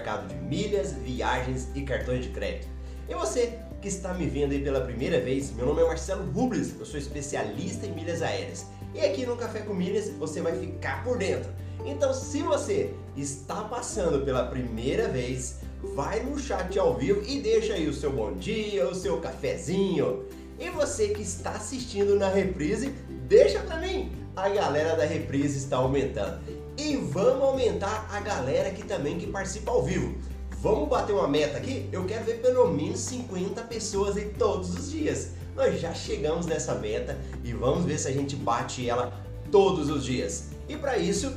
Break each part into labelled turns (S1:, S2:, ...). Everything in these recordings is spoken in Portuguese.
S1: notícias do mercado de milhas, viagens e cartões de crédito. E você que está me vendo aí pela primeira vez, meu nome é Marcelo Rubles, eu sou especialista em milhas aéreas. E aqui no Café com Milhas você vai ficar por dentro. Então, se você está passando pela primeira vez, vai no chat ao vivo e deixa aí o seu bom dia, o seu cafezinho. E você que está assistindo na reprise, deixa pra mim. A galera da reprise está aumentando. E vamos aumentar a galera aqui também que participa ao vivo. Vamos bater uma meta aqui? Eu quero ver pelo menos 50 pessoas aí todos os dias. Nós já chegamos nessa meta e vamos ver se a gente bate ela todos os dias. E para isso,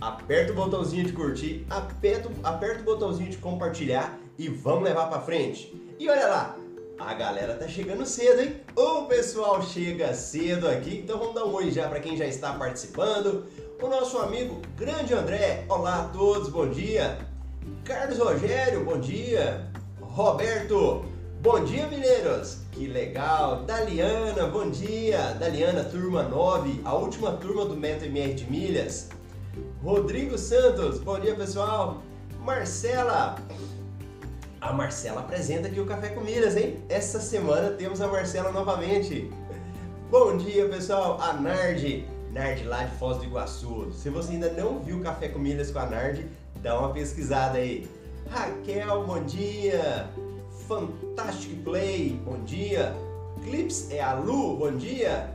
S1: aperta o botãozinho de curtir, aperta, aperta o botãozinho de compartilhar e vamos levar para frente. E olha lá, a galera tá chegando cedo, hein? O pessoal chega cedo aqui, então vamos dar um oi já para quem já está participando. O nosso amigo Grande André, olá a todos, bom dia. Carlos Rogério, bom dia. Roberto, bom dia, mineiros. Que legal. Daliana, bom dia. Daliana, turma 9, a última turma do Metro MR de Milhas. Rodrigo Santos, bom dia pessoal. Marcela, a Marcela apresenta aqui o Café com Milhas, hein? Essa semana temos a Marcela novamente. Bom dia pessoal, a Nard, Nard lá de Foz do Iguaçu. Se você ainda não viu o Café com Milhas com a Nard, dá uma pesquisada aí. Raquel, bom dia. Fantastic Play, bom dia. Clips é a Lu, bom dia.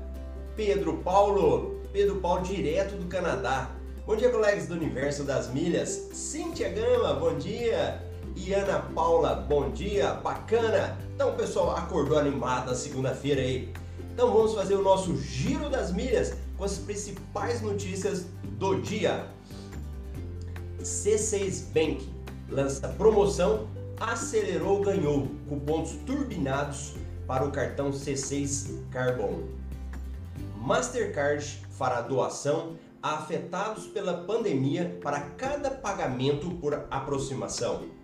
S1: Pedro Paulo, Pedro Paulo direto do Canadá. Bom dia, colegas do Universo das Milhas. Cíntia Gama, bom dia. E Ana Paula, bom dia, bacana. Então, pessoal acordou animado na segunda-feira aí. Então, vamos fazer o nosso giro das milhas com as principais notícias do dia. C6 Bank lança promoção Acelerou Ganhou com pontos turbinados para o cartão C6 Carbon. Mastercard fará doação a afetados pela pandemia para cada pagamento por aproximação.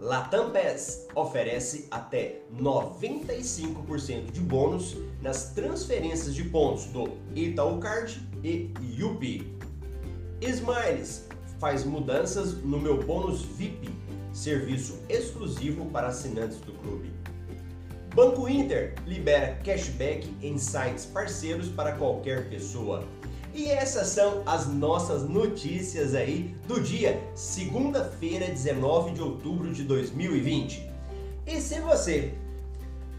S1: Latam Pass oferece até 95% de bônus nas transferências de pontos do Itaú Card e Yupi. Smiles faz mudanças no meu bônus VIP, serviço exclusivo para assinantes do clube. Banco Inter libera cashback em sites parceiros para qualquer pessoa. E essas são as nossas notícias aí do dia, segunda-feira, 19 de outubro de 2020. E se você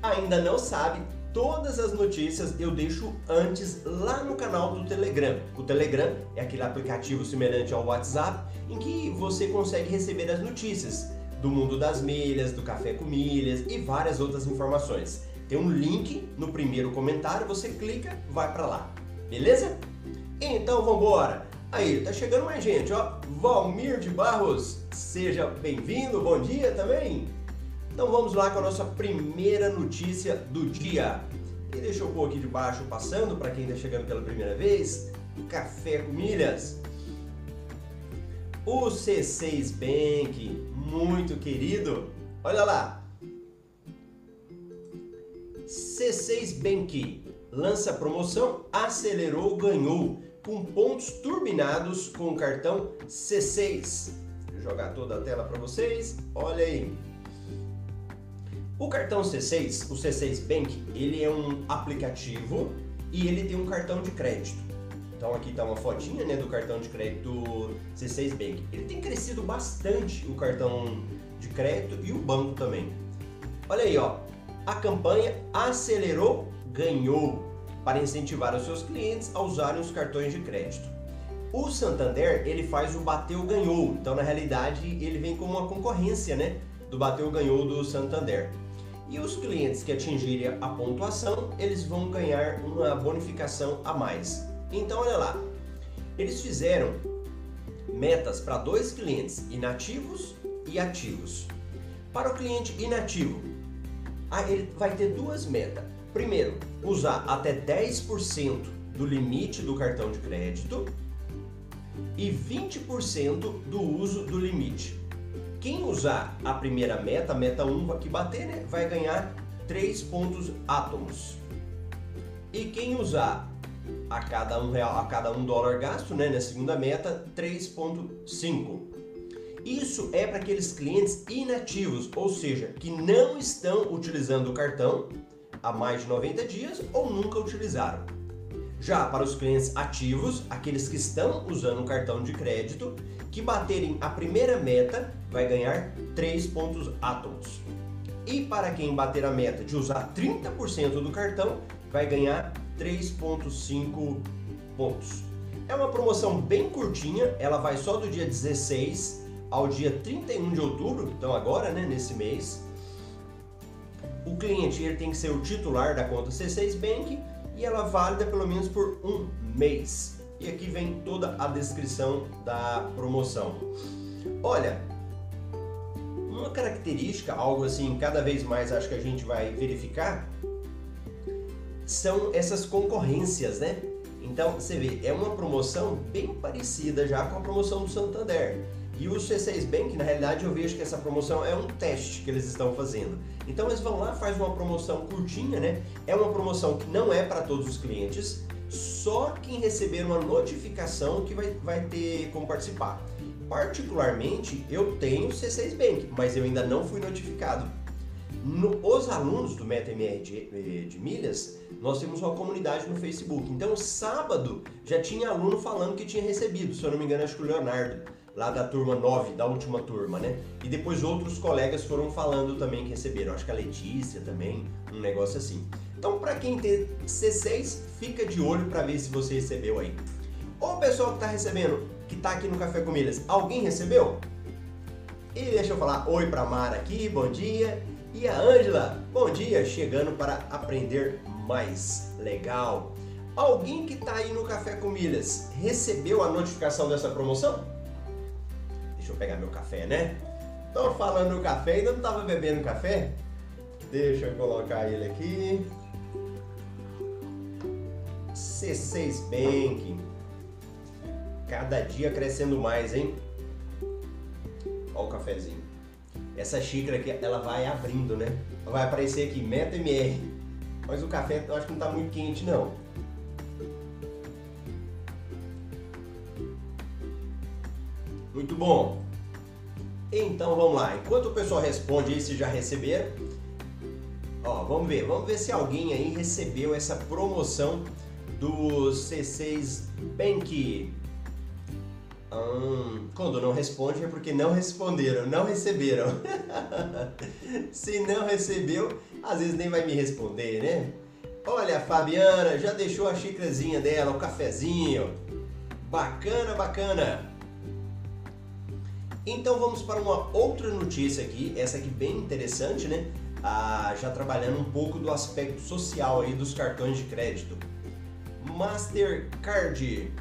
S1: ainda não sabe, todas as notícias eu deixo antes lá no canal do Telegram. O Telegram é aquele aplicativo semelhante ao WhatsApp em que você consegue receber as notícias do mundo das milhas, do café com milhas e várias outras informações. Tem um link no primeiro comentário, você clica, vai para lá. Beleza? Então vambora! Aí, tá chegando mais gente, ó. Valmir de Barros, seja bem-vindo, bom dia também. Então vamos lá com a nossa primeira notícia do dia. E deixa eu pôr aqui de baixo passando para quem está chegando pela primeira vez. Café com milhas. O C6 Bank, muito querido. Olha lá. C6 Bank lança promoção, acelerou, ganhou com pontos turbinados com o cartão C6. Vou jogar toda a tela para vocês. Olha aí. O cartão C6, o C6 Bank, ele é um aplicativo e ele tem um cartão de crédito. Então aqui está uma fotinha né, do cartão de crédito C6 Bank. Ele tem crescido bastante o cartão de crédito e o banco também. Olha aí, ó. A campanha acelerou, ganhou para incentivar os seus clientes a usarem os cartões de crédito. O Santander ele faz o bateu ganhou, então na realidade ele vem como uma concorrência, né, do bateu ganhou do Santander. E os clientes que atingirem a pontuação, eles vão ganhar uma bonificação a mais. Então olha lá, eles fizeram metas para dois clientes inativos e ativos. Para o cliente inativo, ele vai ter duas metas. Primeiro, usar até 10% do limite do cartão de crédito e 20% do uso do limite. Quem usar a primeira meta, meta 1 que bater, né, vai ganhar 3 pontos átomos. E quem usar a cada um real, a cada um dólar gasto, né, na segunda meta, 3.5. Isso é para aqueles clientes inativos, ou seja, que não estão utilizando o cartão há mais de 90 dias ou nunca utilizaram. Já para os clientes ativos, aqueles que estão usando o cartão de crédito, que baterem a primeira meta, vai ganhar 3 pontos átomos. E para quem bater a meta de usar 30% do cartão, vai ganhar 3.5 pontos. É uma promoção bem curtinha, ela vai só do dia 16 ao dia 31 de outubro, então agora, né, nesse mês. O cliente ele tem que ser o titular da conta C6 Bank e ela é válida pelo menos por um mês. E aqui vem toda a descrição da promoção. Olha, uma característica, algo assim, cada vez mais acho que a gente vai verificar, são essas concorrências, né? Então você vê, é uma promoção bem parecida já com a promoção do Santander. E o C6 Bank, na realidade, eu vejo que essa promoção é um teste que eles estão fazendo. Então eles vão lá, faz uma promoção curtinha, né? É uma promoção que não é para todos os clientes, só quem receber uma notificação que vai, vai ter como participar. Particularmente, eu tenho C6 Bank, mas eu ainda não fui notificado. No, os alunos do MetaMR de, de milhas, nós temos uma comunidade no Facebook. Então, sábado já tinha aluno falando que tinha recebido, se eu não me engano, acho que o Leonardo, lá da turma 9, da última turma, né? E depois outros colegas foram falando também que receberam, acho que a Letícia também, um negócio assim. Então, para quem tem C6, fica de olho para ver se você recebeu aí. O pessoal que está recebendo, que está aqui no Café com Milhas, alguém recebeu? E deixa eu falar oi para Mara aqui, bom dia. E a Ângela, bom dia, chegando para aprender mais. Legal. Alguém que está aí no Café com Milhas recebeu a notificação dessa promoção? Deixa eu pegar meu café, né? Tô falando no café, ainda não estava bebendo café? Deixa eu colocar ele aqui. C6 Bank. Cada dia crescendo mais, hein? Olha o cafezinho. Essa xícara aqui, ela vai abrindo, né? Vai aparecer aqui, Meta MR. Mas o café eu acho que não está muito quente, não. Muito bom. Então vamos lá. Enquanto o pessoal responde aí se já receberam, ó, vamos ver, vamos ver se alguém aí recebeu essa promoção do C6 Bank. Hum, quando não responde é porque não responderam, não receberam. Se não recebeu, às vezes nem vai me responder, né? Olha, a Fabiana já deixou a xícarazinha dela, o cafezinho. Bacana, bacana. Então vamos para uma outra notícia aqui, essa aqui bem interessante, né? Ah, já trabalhando um pouco do aspecto social aí dos cartões de crédito. Mastercard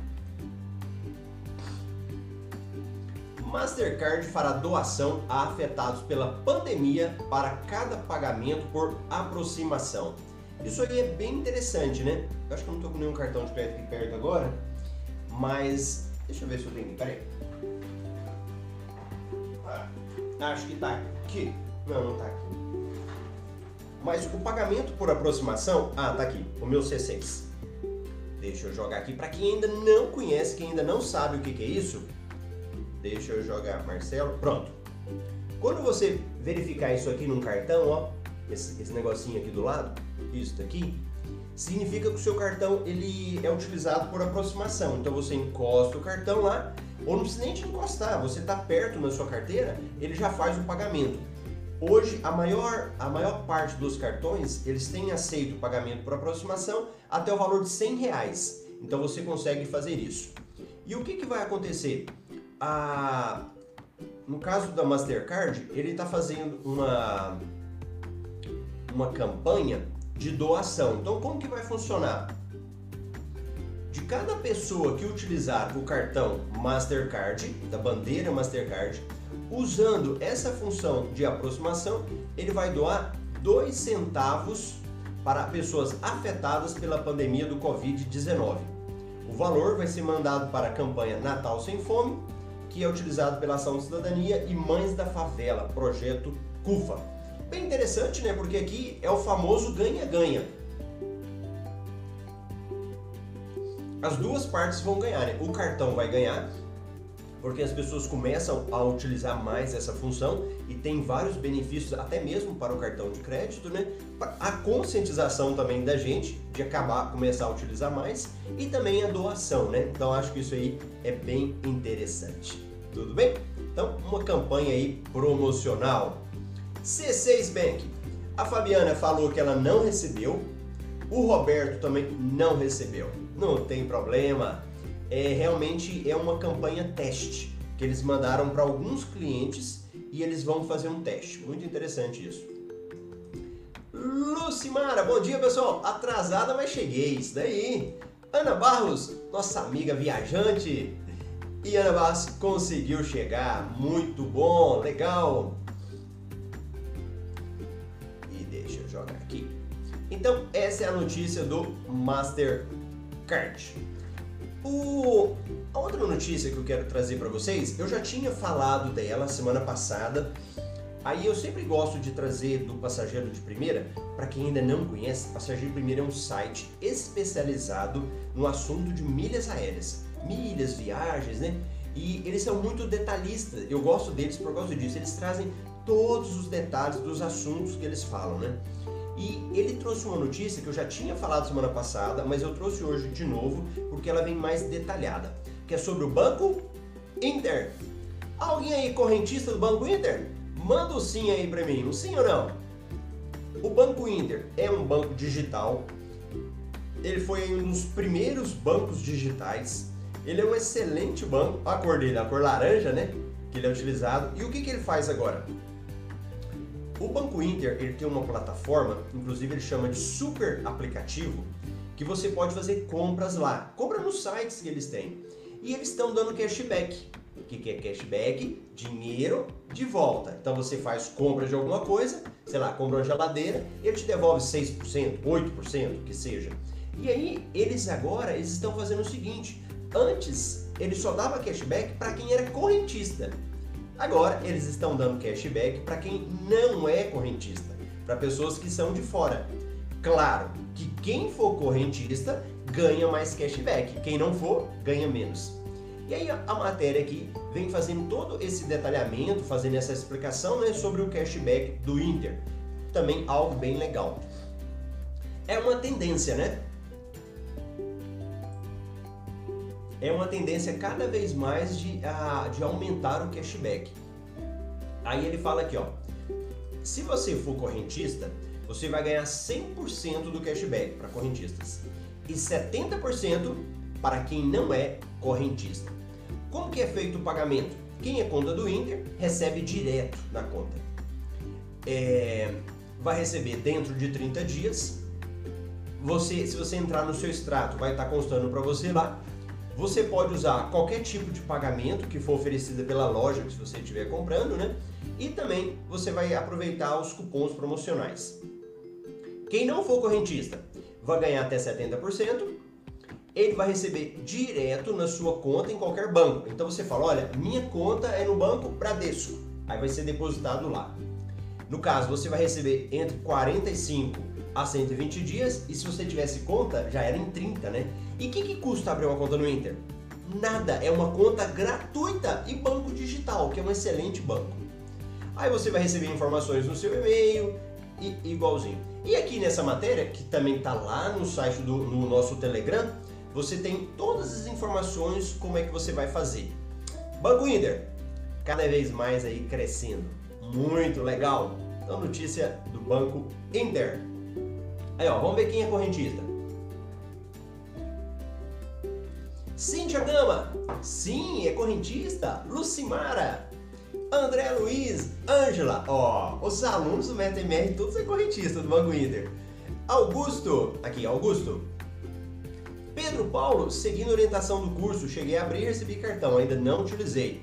S1: Mastercard fará doação a afetados pela pandemia para cada pagamento por aproximação. Isso aí é bem interessante, né? Eu acho que eu não estou com nenhum cartão de crédito aqui perto agora, mas deixa eu ver se eu tenho. Peraí. Ah, acho que tá aqui. Não, não tá aqui. Mas o pagamento por aproximação, ah, tá aqui, o meu C6. Deixa eu jogar aqui para quem ainda não conhece, quem ainda não sabe o que, que é isso Deixa eu jogar Marcelo. Pronto. Quando você verificar isso aqui num cartão, ó, esse, esse negocinho aqui do lado, isso daqui, significa que o seu cartão ele é utilizado por aproximação. Então você encosta o cartão lá, ou não precisa nem te encostar, você está perto na sua carteira, ele já faz o pagamento. Hoje a maior, a maior parte dos cartões eles têm aceito o pagamento por aproximação até o valor de 100 reais. Então você consegue fazer isso. E o que, que vai acontecer? A, no caso da Mastercard, ele está fazendo uma, uma campanha de doação. Então, como que vai funcionar? De cada pessoa que utilizar o cartão Mastercard, da bandeira Mastercard, usando essa função de aproximação, ele vai doar dois centavos para pessoas afetadas pela pandemia do Covid-19. O valor vai ser mandado para a campanha Natal Sem Fome que é utilizado pela Ação Cidadania e Mães da Favela, projeto CUFA. Bem interessante, né? Porque aqui é o famoso ganha-ganha. As duas partes vão ganhar, né? O cartão vai ganhar porque as pessoas começam a utilizar mais essa função e tem vários benefícios, até mesmo para o cartão de crédito, né? A conscientização também da gente de acabar, começar a utilizar mais e também a doação, né? Então acho que isso aí é bem interessante. Tudo bem? Então, uma campanha aí promocional. C6 Bank. A Fabiana falou que ela não recebeu, o Roberto também não recebeu. Não tem problema. É realmente é uma campanha teste que eles mandaram para alguns clientes e eles vão fazer um teste. Muito interessante isso. Lucimara, bom dia pessoal. Atrasada, mas cheguei. Isso daí. Ana Barros, nossa amiga viajante. E Ana Barros conseguiu chegar. Muito bom, legal. E deixa eu jogar aqui. Então, essa é a notícia do Mastercard. O... A outra notícia que eu quero trazer para vocês, eu já tinha falado dela semana passada. Aí eu sempre gosto de trazer do Passageiro de Primeira, para quem ainda não conhece, Passageiro de Primeira é um site especializado no assunto de milhas aéreas, milhas, viagens, né? E eles são muito detalhistas. Eu gosto deles por causa disso. Eles trazem todos os detalhes dos assuntos que eles falam, né? E ele trouxe uma notícia que eu já tinha falado semana passada, mas eu trouxe hoje de novo porque ela vem mais detalhada, que é sobre o Banco Inter. Alguém aí correntista do Banco Inter? Manda o sim aí para mim, um sim ou não? O Banco Inter é um banco digital. Ele foi um dos primeiros bancos digitais. Ele é um excelente banco. A cor dele, a cor laranja, né? Que ele é utilizado. E o que, que ele faz agora? O Banco Inter ele tem uma plataforma, inclusive ele chama de super aplicativo, que você pode fazer compras lá. Compra nos sites que eles têm. E eles estão dando cashback. O que é cashback? Dinheiro de volta. Então você faz compra de alguma coisa, sei lá, compra uma geladeira, ele te devolve 6%, 8%, que seja. E aí eles agora eles estão fazendo o seguinte: antes ele só dava cashback para quem era correntista. Agora, eles estão dando cashback para quem não é correntista, para pessoas que são de fora. Claro que quem for correntista ganha mais cashback, quem não for, ganha menos. E aí a matéria aqui vem fazendo todo esse detalhamento, fazendo essa explicação né, sobre o cashback do Inter. Também algo bem legal. É uma tendência, né? É uma tendência cada vez mais de, a, de aumentar o cashback. Aí ele fala aqui, ó, se você for correntista, você vai ganhar 100% do cashback para correntistas e 70% para quem não é correntista. Como que é feito o pagamento? Quem é conta do Inter recebe direto na conta. É, vai receber dentro de 30 dias. Você, se você entrar no seu extrato, vai estar constando para você lá você pode usar qualquer tipo de pagamento que for oferecida pela loja que você estiver comprando, né? E também você vai aproveitar os cupons promocionais. Quem não for correntista vai ganhar até 70%. Ele vai receber direto na sua conta em qualquer banco. Então você fala, olha, minha conta é no banco Bradesco. Aí vai ser depositado lá. No caso, você vai receber entre 45 a 120 dias e se você tivesse conta, já era em 30, né? E o que, que custa abrir uma conta no Inter? Nada, é uma conta gratuita e banco digital, que é um excelente banco. Aí você vai receber informações no seu e-mail e igualzinho. E aqui nessa matéria, que também está lá no site do no nosso Telegram, você tem todas as informações como é que você vai fazer. Banco Inter, cada vez mais aí crescendo. Muito legal. Então notícia do Banco Inter. Aí ó, vamos ver quem é correntista. Cíntia Gama, sim, é correntista. Lucimara, André Luiz, Ângela, ó, os alunos do MetaMR todos é correntista do Banco Inter. Augusto, aqui, Augusto. Pedro Paulo, seguindo a orientação do curso, cheguei a abrir e recebi cartão, ainda não utilizei.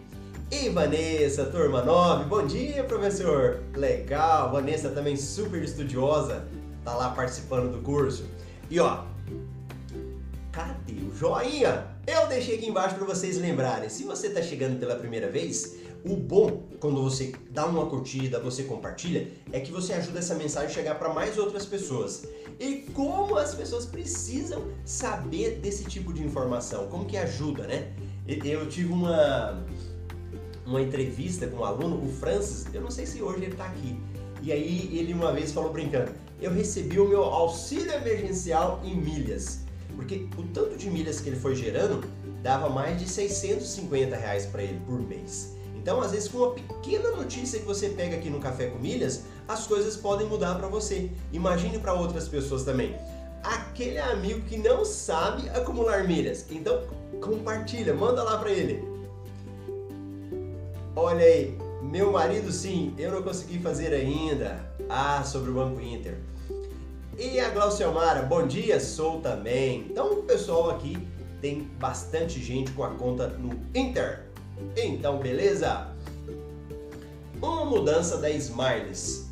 S1: E Vanessa, turma 9, bom dia, professor. Legal, Vanessa também super estudiosa tá lá participando do curso. E ó, cadê o joinha? Eu deixei aqui embaixo para vocês lembrarem. Se você está chegando pela primeira vez, O bom quando você dá uma curtida, você compartilha, é que você ajuda essa mensagem a chegar para mais outras pessoas. E como as pessoas precisam saber desse tipo de informação, como que ajuda, né? Eu tive uma uma entrevista com um aluno, o Francis, eu não sei se hoje ele está aqui. E aí ele uma vez falou brincando: "Eu recebi o meu auxílio emergencial em milhas". Porque o tanto de milhas que ele foi gerando dava mais de 650 reais para ele por mês. Então, às vezes, com uma pequena notícia que você pega aqui no Café com Milhas, as coisas podem mudar para você. Imagine para outras pessoas também. Aquele amigo que não sabe acumular milhas. Então, compartilha, manda lá para ele. Olha aí, meu marido sim, eu não consegui fazer ainda. Ah, sobre o Banco Inter. E a Glauciomara, bom dia, sou também. Então, o pessoal aqui tem bastante gente com a conta no Inter. Então, beleza? Uma mudança da Smiles.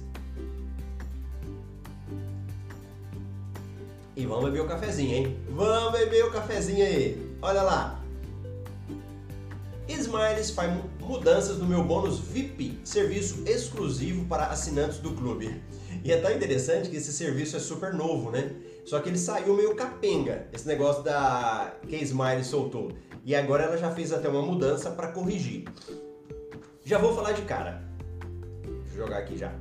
S1: E vamos beber o cafezinho, hein? Vamos beber o cafezinho aí. Olha lá. Smiles faz mudanças no meu bônus VIP, serviço exclusivo para assinantes do clube. E é tão interessante que esse serviço é super novo, né? Só que ele saiu meio capenga, esse negócio da que a Smile soltou. E agora ela já fez até uma mudança para corrigir. Já vou falar de cara. Deixa eu jogar aqui já.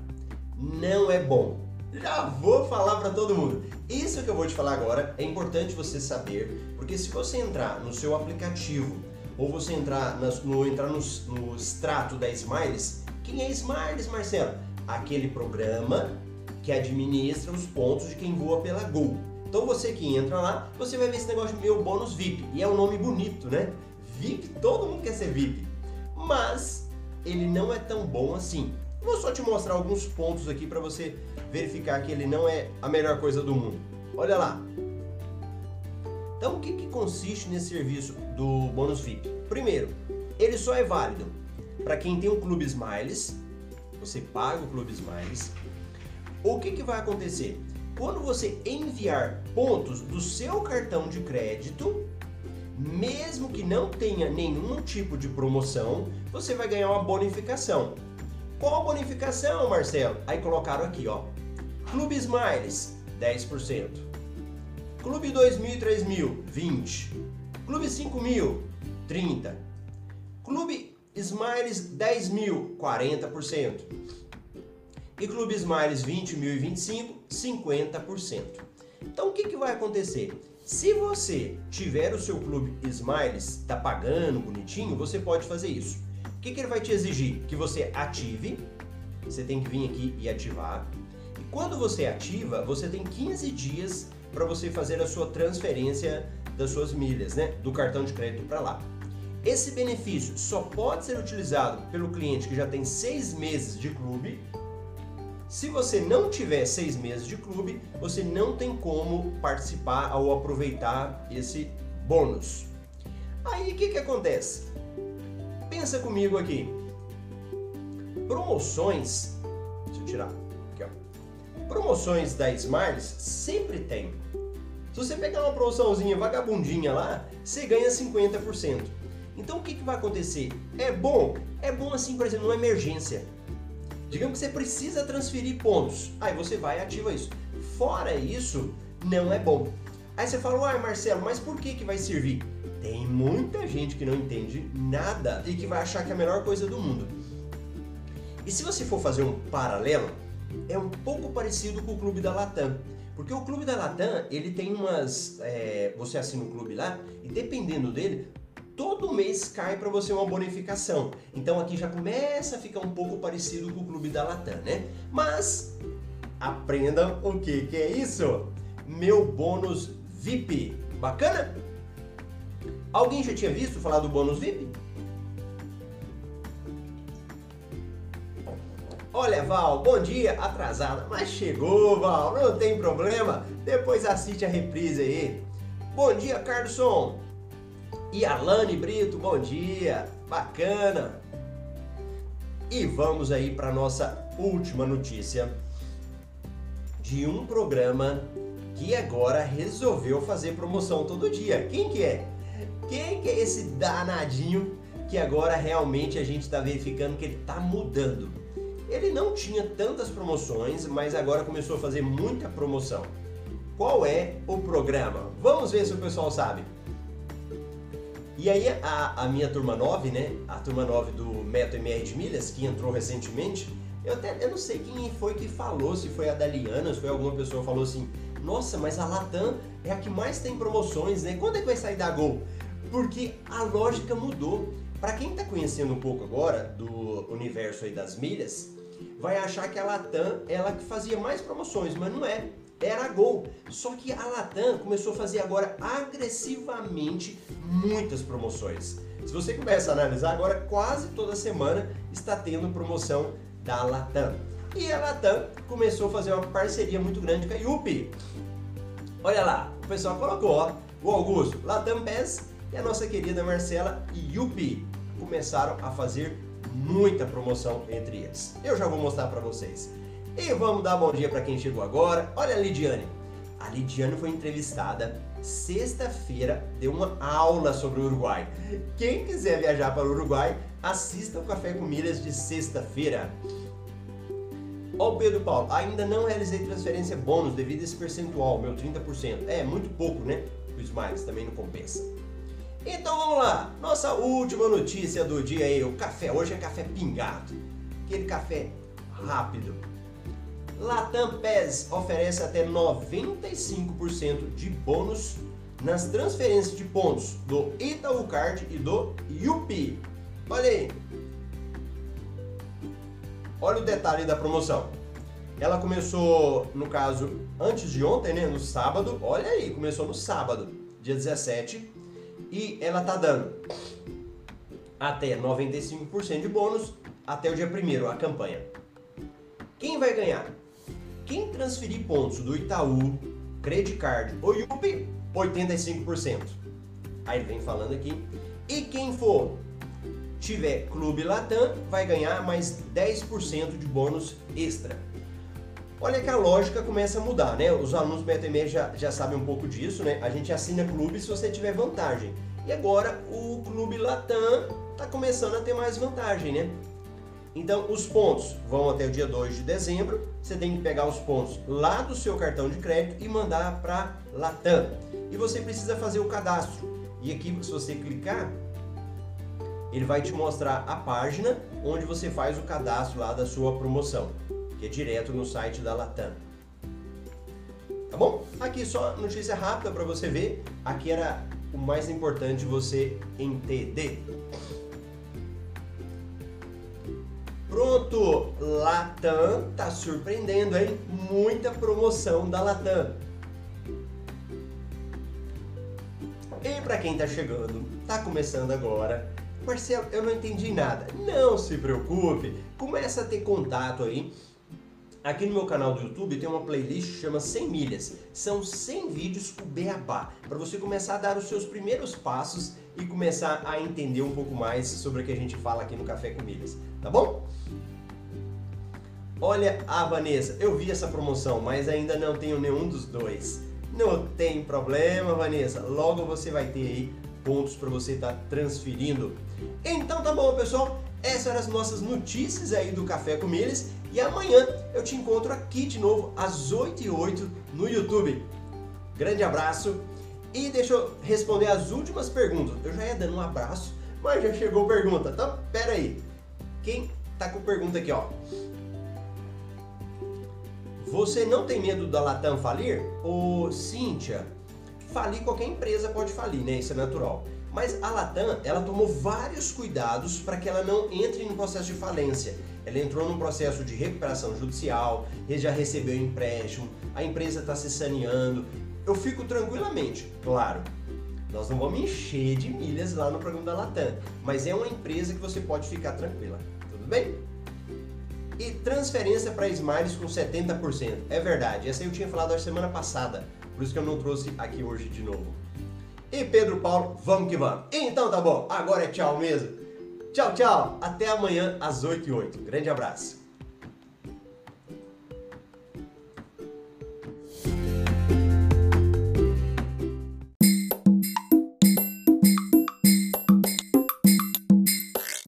S1: Não é bom. Já vou falar para todo mundo. Isso que eu vou te falar agora é importante você saber, porque se você entrar no seu aplicativo ou você entrar no, entrar no, no extrato da Smiles, quem é Smiles, Marcelo? Aquele programa que administra os pontos de quem voa pela Gol. Então você que entra lá, você vai ver esse negócio meu bônus VIP. E é um nome bonito, né? VIP, todo mundo quer ser VIP. Mas ele não é tão bom assim. Vou só te mostrar alguns pontos aqui para você verificar que ele não é a melhor coisa do mundo. Olha lá. Então o que, que consiste nesse serviço do bônus VIP? Primeiro, ele só é válido para quem tem um clube Smiles. Você paga o clube Smiles. O que, que vai acontecer? Quando você enviar pontos do seu cartão de crédito, mesmo que não tenha nenhum tipo de promoção, você vai ganhar uma bonificação. Qual bonificação, Marcelo? Aí colocaram aqui, ó. Clube Smiles, 10%. Clube 2000 e 3000, 20. Clube 5000, 30. Clube Smiles 10 mil, 40% e Clube Smiles 20 mil e 25, 50%. Então o que, que vai acontecer? Se você tiver o seu Clube Smiles, está pagando bonitinho, você pode fazer isso. O que, que ele vai te exigir? Que você ative, você tem que vir aqui e ativar. E quando você ativa, você tem 15 dias para você fazer a sua transferência das suas milhas, né? Do cartão de crédito para lá. Esse benefício só pode ser utilizado pelo cliente que já tem seis meses de clube se você não tiver seis meses de clube, você não tem como participar ou aproveitar esse bônus. Aí o que, que acontece? Pensa comigo aqui. Promoções. Deixa eu tirar. Aqui, ó. Promoções da Smiles sempre tem. Se você pegar uma promoçãozinha vagabundinha lá, você ganha 50%. Então o que, que vai acontecer? É bom? É bom assim, por exemplo, numa emergência. Digamos que você precisa transferir pontos. Aí você vai e ativa isso. Fora isso, não é bom. Aí você fala, uai Marcelo, mas por que, que vai servir? Tem muita gente que não entende nada e que vai achar que é a melhor coisa do mundo. E se você for fazer um paralelo, é um pouco parecido com o clube da Latam. Porque o clube da Latam, ele tem umas. É, você assina um clube lá, e dependendo dele, todo mês cai para você uma bonificação. Então aqui já começa a ficar um pouco parecido com o clube da Latam, né? Mas aprendam o que, que é isso? Meu bônus VIP. Bacana? Alguém já tinha visto falar do bônus VIP? Olha, Val, bom dia, atrasada, mas chegou, Val, não tem problema. Depois assiste a reprise aí. Bom dia, Carlson. E Alane Brito, bom dia, bacana. E vamos aí para nossa última notícia de um programa que agora resolveu fazer promoção todo dia. Quem que é? Quem que é esse danadinho que agora realmente a gente está verificando que ele está mudando. Ele não tinha tantas promoções, mas agora começou a fazer muita promoção. Qual é o programa? Vamos ver se o pessoal sabe. E aí a, a minha turma 9, né? A turma 9 do Meto MR de Milhas, que entrou recentemente, eu até eu não sei quem foi que falou, se foi a Daliana, se foi alguma pessoa que falou assim, nossa, mas a Latam é a que mais tem promoções, né? Quando é que vai sair da Gol? Porque a lógica mudou. Para quem está conhecendo um pouco agora do universo aí das milhas, vai achar que a Latam ela que fazia mais promoções, mas não é era Gol. Só que a Latam começou a fazer agora agressivamente muitas promoções. Se você começa a analisar agora, quase toda semana está tendo promoção da Latam. E a Latam começou a fazer uma parceria muito grande com a Yupi. Olha lá, o pessoal colocou, ó, o Augusto, Latam Pass e a nossa querida Marcela Yupi começaram a fazer muita promoção entre eles. Eu já vou mostrar para vocês. E vamos dar bom dia para quem chegou agora. Olha a Lidiane. A Lidiane foi entrevistada sexta-feira, deu uma aula sobre o Uruguai. Quem quiser viajar para o Uruguai, assista o Café com Milhas de sexta-feira. Ó Pedro Paulo, ainda não realizei transferência bônus devido a esse percentual, meu 30%. É, muito pouco, né? O Smiles também não compensa. Então vamos lá, nossa última notícia do dia aí, o café. Hoje é café pingado, aquele café rápido. Latam PES oferece até 95% de bônus nas transferências de pontos do Itaú Card e do Yupi. Olha aí. Olha o detalhe da promoção. Ela começou, no caso, antes de ontem, né, no sábado. Olha aí, começou no sábado, dia 17, e ela tá dando até 95% de bônus até o dia 1 a campanha. Quem vai ganhar? Quem transferir pontos do Itaú, Credit Card ou Yupi, 85%. Aí ele vem falando aqui. E quem for tiver Clube Latam, vai ganhar mais 10% de bônus extra. Olha que a lógica começa a mudar, né? Os alunos do BTM já, já sabem um pouco disso, né? A gente assina clube se você tiver vantagem. E agora o Clube Latam está começando a ter mais vantagem, né? Então, os pontos vão até o dia 2 de dezembro. Você tem que pegar os pontos lá do seu cartão de crédito e mandar para Latam. E você precisa fazer o cadastro. E aqui, se você clicar, ele vai te mostrar a página onde você faz o cadastro lá da sua promoção, que é direto no site da Latam. Tá bom? Aqui só notícia rápida para você ver. Aqui era o mais importante você entender. Pronto, Latam tá surpreendendo, hein? Muita promoção da Latam. E para quem tá chegando, tá começando agora, Marcelo, eu não entendi nada. Não se preocupe, começa a ter contato aí. Aqui no meu canal do YouTube tem uma playlist que chama 100 milhas. São 100 vídeos com beabá, para você começar a dar os seus primeiros passos e começar a entender um pouco mais sobre o que a gente fala aqui no Café com Milhas, tá bom? Olha a Vanessa, eu vi essa promoção, mas ainda não tenho nenhum dos dois. Não tem problema, Vanessa. Logo você vai ter aí pontos para você estar tá transferindo. Então tá bom, pessoal. Essas eram as nossas notícias aí do Café com Milhas. E amanhã eu te encontro aqui de novo às 8 e 8 no YouTube. Grande abraço e deixa eu responder as últimas perguntas. Eu já ia dando um abraço, mas já chegou pergunta. Então, pera aí. Quem tá com pergunta aqui, ó? Você não tem medo da Latam falir? Ô, Cíntia, falir qualquer empresa pode falir, né? Isso é natural. Mas a Latam, ela tomou vários cuidados para que ela não entre em processo de falência. Ela entrou num processo de recuperação judicial, já recebeu empréstimo, a empresa está se saneando. Eu fico tranquilamente, claro. Nós não vamos encher de milhas lá no programa da Latam, mas é uma empresa que você pode ficar tranquila. Tudo bem? E transferência para Smiles com 70%. É verdade, essa eu tinha falado a semana passada, por isso que eu não trouxe aqui hoje de novo. E Pedro Paulo, vamos que vamos. Então tá bom, agora é tchau mesmo. Tchau, tchau. Até amanhã às 8 e 8 Grande abraço.